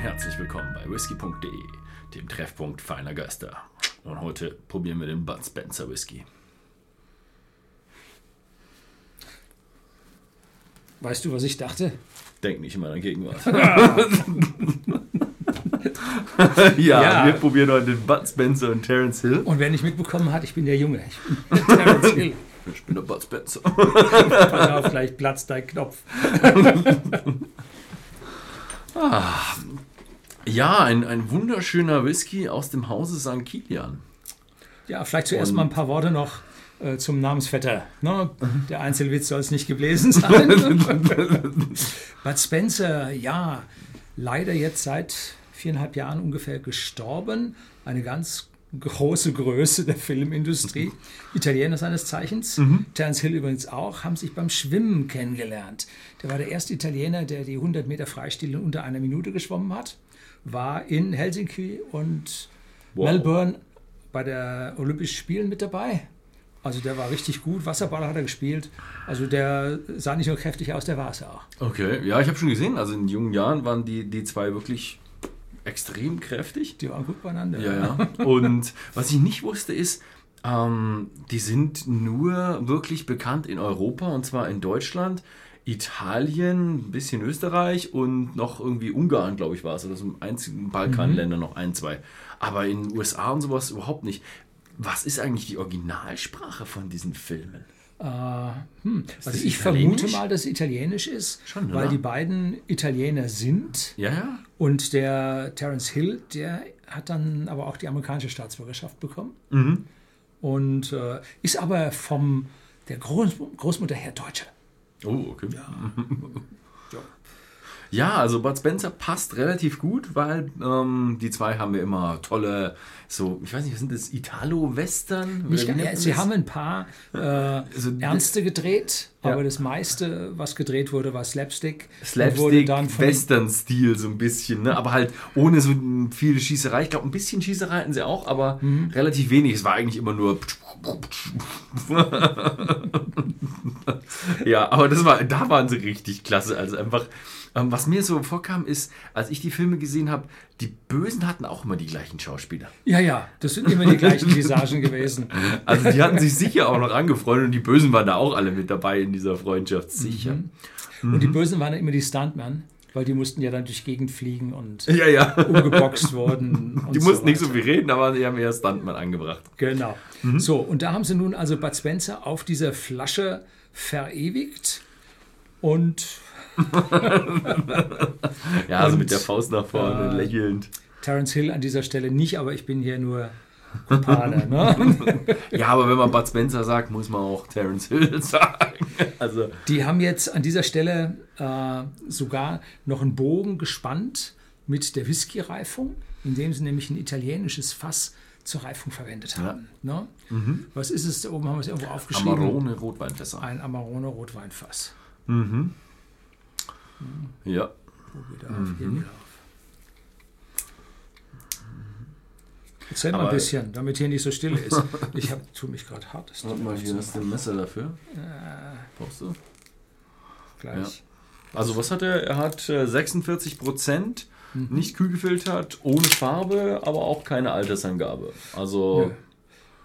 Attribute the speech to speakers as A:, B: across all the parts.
A: herzlich willkommen bei whisky.de, dem Treffpunkt feiner Geister. Und heute probieren wir den Bud Spencer Whisky.
B: Weißt du, was ich dachte?
A: Denk nicht in meiner Gegenwart. ja,
B: Ja.
A: wir probieren heute den Bud Spencer und Terence Hill.
B: Und wer nicht mitbekommen hat, ich bin der Junge. Ich bin Terence Hill.
A: Ich bin der Bud Spencer.
B: Pass auf, gleich platzt dein Knopf.
A: Ja, ein, ein wunderschöner Whisky aus dem Hause St. Kilian.
B: Ja, vielleicht zuerst
A: Und-
B: mal ein paar Worte noch äh, zum Namensvetter. Ne? Der Einzelwitz soll es nicht gewesen sein. Bud Spencer, ja, leider jetzt seit viereinhalb Jahren ungefähr gestorben. Eine ganz große Größe der Filmindustrie. Italiener seines Zeichens. Terence Hill übrigens auch, haben sich beim Schwimmen kennengelernt. Der war der erste Italiener, der die 100 Meter Freistil in unter einer Minute geschwommen hat. War in Helsinki und
A: Wow.
B: Melbourne bei der Olympischen Spielen mit dabei. Also der war richtig gut. Wasserball hat er gespielt. Also der sah nicht nur kräftig aus, der war es auch.
A: Okay, ja, ich habe schon gesehen, also in jungen Jahren waren die, die zwei wirklich extrem kräftig.
B: Die waren gut beieinander.
A: Ja, ja. Und was ich nicht wusste ist, ähm, die sind nur wirklich bekannt in Europa und zwar in Deutschland, Italien, ein bisschen Österreich und noch irgendwie Ungarn, glaube ich, war es. Oder so einzigen Balkanländer noch ein, zwei. Aber in den USA und sowas überhaupt nicht. Was ist eigentlich die Originalsprache von diesen Filmen?
B: Äh, hm. Also ich vermute mal, dass es Italienisch ist,
A: Schon,
B: weil die beiden Italiener sind.
A: Ja, ja.
B: Und der Terence Hill, der hat dann aber auch die amerikanische Staatsbürgerschaft bekommen.
A: Mhm.
B: Und äh, ist aber vom der Groß, Großmutter her Deutscher.
A: Oh, okay. Ja. also Bud Spencer passt relativ gut, weil ähm, die zwei haben ja immer tolle, so, ich weiß nicht, was sind das, Italo-Western?
B: Ja, sie haben ein paar äh,
A: Also,
B: Ernste gedreht,
A: Ja.
B: aber das meiste, was gedreht wurde, war Slapstick.
A: Slapstick,
B: dann von-
A: Western-Stil so ein bisschen, ne? aber halt ohne so viel Schießerei. Ich glaube, ein bisschen Schießerei hatten sie auch, aber
B: Mhm.
A: relativ wenig. Es war eigentlich immer nur. ja, aber das war, da waren sie richtig klasse. Also einfach, ähm, was mir so vorkam, ist, als ich die Filme gesehen habe, die Bösen hatten auch immer die gleichen Schauspieler.
B: Ja, ja, das sind immer die gleichen Visagen gewesen.
A: Also die hatten sich sicher auch noch angefreundet und die Bösen waren da auch alle mit dabei in dieser Freundschaft, sicher.
B: Und die Bösen waren immer die Stuntmen, weil die mussten ja dann durch Gegend fliegen und
A: Ja, ja.
B: umgeboxt wurden.
A: Die mussten nicht so viel reden, aber sie haben eher Stuntman angebracht.
B: Genau. So, und da haben sie nun also Bud Spencer auf dieser Flasche verewigt. Und
A: Ja, also
B: Und,
A: mit der Faust nach vorne,
B: äh,
A: lächelnd.
B: Terence Hill an dieser Stelle nicht, aber ich bin hier nur Kumpane. Ne?
A: Ja, aber wenn man Bud Spencer sagt, muss man auch Terence Hill sagen. Also,
B: Die haben jetzt an dieser Stelle äh, sogar noch einen Bogen gespannt mit der Whisky-Reifung, indem sie nämlich ein italienisches Fass zur Reifung verwendet haben. Ne? Was ist es? Da oben haben wir es irgendwo aufgeschrieben.
A: Amarone Rotweinfässer.
B: Ein Amarone Rotweinfass.
A: Ja.
B: Wo geht er auf? Hier er auf. Erzähl mal ein bisschen, damit hier nicht so still ist. Ich hab, tue mich gerade hart.
A: Warte mal, hier hast du ein Messer dafür.
B: Äh,
A: Brauchst du?
B: gleich.
A: Also, was hat er? Er hat äh, 46 Prozent, nicht kühl gefiltert, ohne Farbe, aber auch keine Altersangabe. Also,
B: Nö.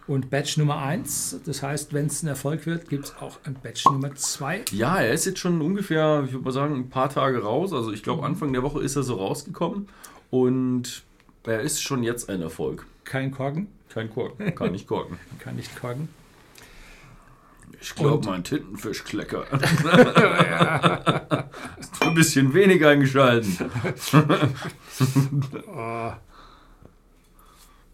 B: Und Batch Nummer 1, das heißt, wenn es ein Erfolg wird, gibt es auch ein Batch Nummer 2.
A: ja, er ist jetzt schon ungefähr, ich würde mal sagen, ein paar Tage raus. Also, ich glaube, Anfang der Woche ist er so rausgekommen. Und er ist schon jetzt ein Erfolg.
B: Kein Korken,
A: Kein Korken, kann nicht korken.
B: kann nicht korken.
A: Ich glaube, mein Tintenfisch kleckert. Ist ein bisschen wenig eingeschalten.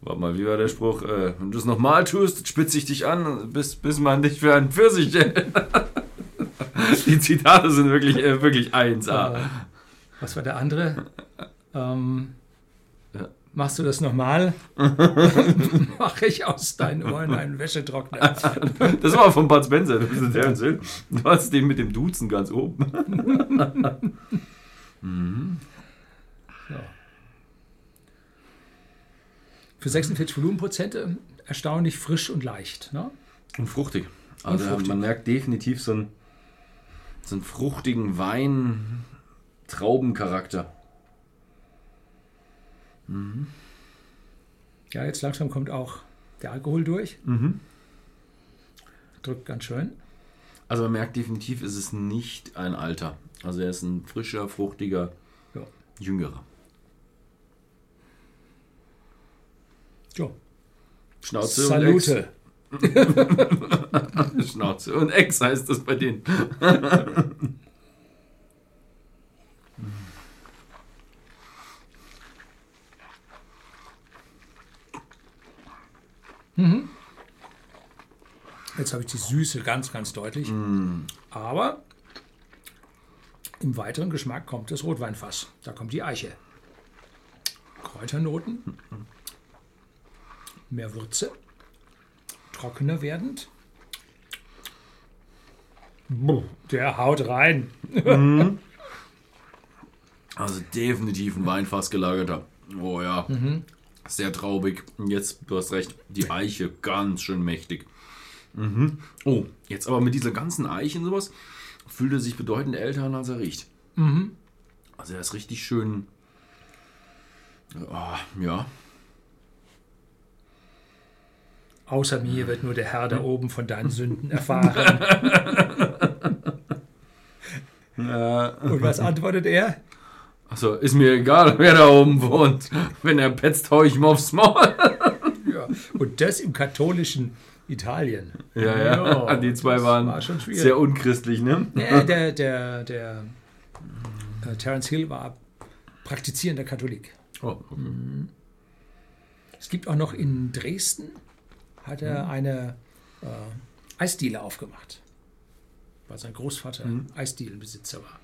A: Warte mal, wie war der Spruch? Äh, wenn du es nochmal tust, spitze ich dich an, bis, bis man dich für einen Pfirsich hält. Die Zitate sind wirklich, äh, wirklich 1A.
B: Äh, was war der andere? Ähm,
A: Ja.
B: Machst du das nochmal? Mache ich aus deinen Ohren einen Wäschetrockner.
A: Das war von Bud Spencer, du bist der Hill. Du hast den mit dem Duzen ganz oben.
B: So. Für 46 Volumenprozente erstaunlich frisch und leicht. Ne?
A: Und fruchtig. Also
B: fruchtig.
A: man merkt definitiv so einen, so einen fruchtigen Wein-Traubencharakter.
B: Ja, jetzt langsam kommt auch der Alkohol durch. Drückt ganz schön.
A: Also man merkt definitiv, ist es nicht ein Alter. Also er ist ein frischer, fruchtiger,
B: Ja.
A: jüngerer.
B: So,
A: Schnauze
B: Salute.
A: und Ex. Schnauze und Ex heißt das bei denen.
B: Jetzt habe ich die Süße ganz, ganz deutlich. Aber im weiteren Geschmack kommt das Rotweinfass. Da kommt die Eiche. Kräuternoten. Mehr Würze. Trockener werdend. Der haut rein.
A: Also definitiv ein Weinfass gelagerter. Oh ja. Sehr traubig. Jetzt, du hast recht, die Eiche ganz schön mächtig. Mhm. Oh, jetzt aber mit dieser ganzen Eiche und sowas fühlt er sich bedeutend älter an, als er riecht. Also er ist richtig schön. Ah, ja.
B: Außer mir wird nur der Herr da oben von deinen Sünden erfahren. Und was antwortet er?
A: Also ist mir egal, wer da oben wohnt. Wenn er petzt, hau ich ihm aufs Maul.
B: Ja. Und das im katholischen Italien.
A: Ja, ja. Die zwei waren
B: war
A: sehr unchristlich, ne?
B: Ja, der, der, der äh, Terence Hill war praktizierender Katholik.
A: Oh,
B: Es gibt auch noch in Dresden, hat er eine äh, Eisdiele aufgemacht, weil sein Großvater Eisdielenbesitzer war.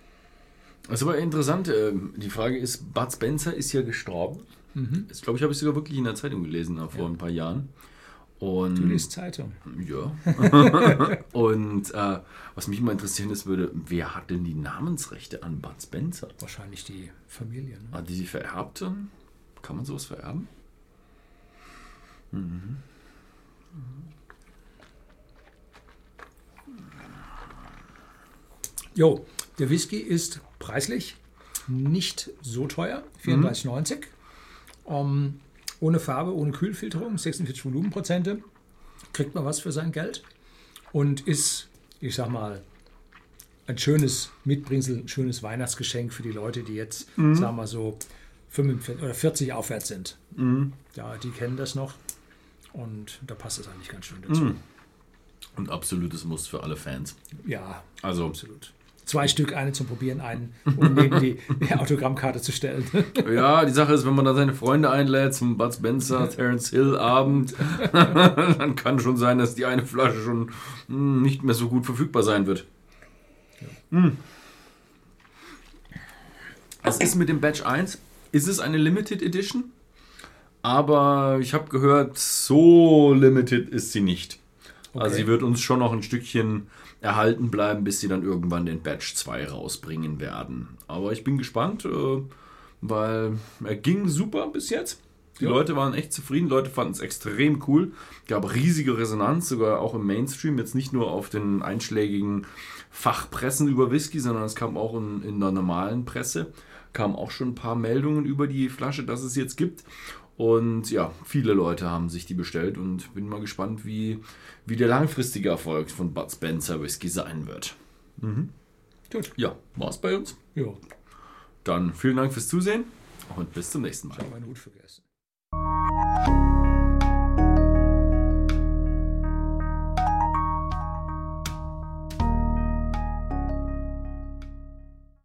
A: Das ist aber interessant. ähm, Die Frage ist, Bud Spencer ist ja gestorben. Das glaube ich, habe ich sogar wirklich in der Zeitung gelesen äh, vor ein paar Jahren. Und
B: Du liest Zeitung.
A: ja. Und äh, was mich mal interessieren ist würde, wer hat denn die Namensrechte an Bud Spencer?
B: Wahrscheinlich die Familie. Ne?
A: Hat die sie vererbt dann? Kann man sowas vererben?
B: Jo, der Whisky ist preislich nicht so teuer, 34,90. Ähm, ohne Farbe, ohne Kühlfilterung, 46 Volumenprozente. Kriegt man was für sein Geld und ist, ich sag mal, ein schönes Mitbringsel, ein schönes Weihnachtsgeschenk für die Leute, die jetzt, sagen wir mal so, 45 oder 40 aufwärts sind. Ja, die kennen das noch und da passt es eigentlich ganz schön dazu.
A: Und absolutes Muss für alle Fans.
B: Ja,
A: Also,
B: Absolut. Zwei Stück, eine zum Probieren, einen, um neben die, die Autogrammkarte zu stellen.
A: ja, die Sache ist, wenn man da seine Freunde einlädt zum Bud Spencer, Terence Hill Abend, dann kann schon sein, dass die eine Flasche schon hm, nicht mehr so gut verfügbar sein wird. Hm. Es ist mit dem Batch 1, ist es eine Limited Edition, aber ich habe gehört, so limited ist sie nicht. Also
B: Okay.
A: sie wird uns schon noch ein Stückchen erhalten bleiben, bis sie dann irgendwann den Batch 2 rausbringen werden. Aber ich bin gespannt, äh, weil er ging super bis jetzt. Die
B: Ja.
A: Leute waren echt zufrieden, Leute fanden es extrem cool. Gab riesige Resonanz, sogar auch im Mainstream, jetzt nicht nur auf den einschlägigen Fachpressen über Whisky, sondern es kam auch in, in der normalen Presse, kamen auch schon ein paar Meldungen über die Flasche, dass es jetzt gibt. Und ja, viele Leute haben sich die bestellt und bin mal gespannt, wie, wie der langfristige Erfolg von Bud Spencer Whisky sein wird.
B: Gut.
A: Ja, war's bei uns.
B: Ja,
A: Dann vielen Dank fürs Zusehen und bis zum nächsten Mal.
B: ich habe meinen Hut vergessen.